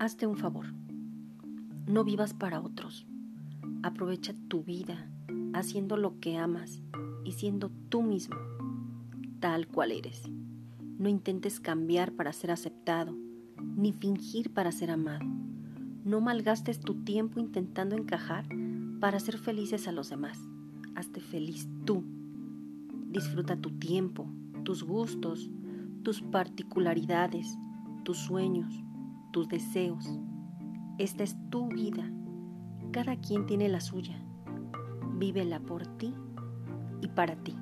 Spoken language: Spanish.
Hazte un favor. No vivas para otros. Aprovecha tu vida haciendo lo que amas y siendo tú mismo, tal cual eres. No intentes cambiar para ser aceptado, ni fingir para ser amado. No malgastes tu tiempo intentando encajar para hacer felices a los demás. Hazte feliz tú. Disfruta tu tiempo, tus gustos, tus particularidades, tus sueños, tus deseos. Esta es tu vida. Cada quien tiene la suya. Vívela por ti y para ti.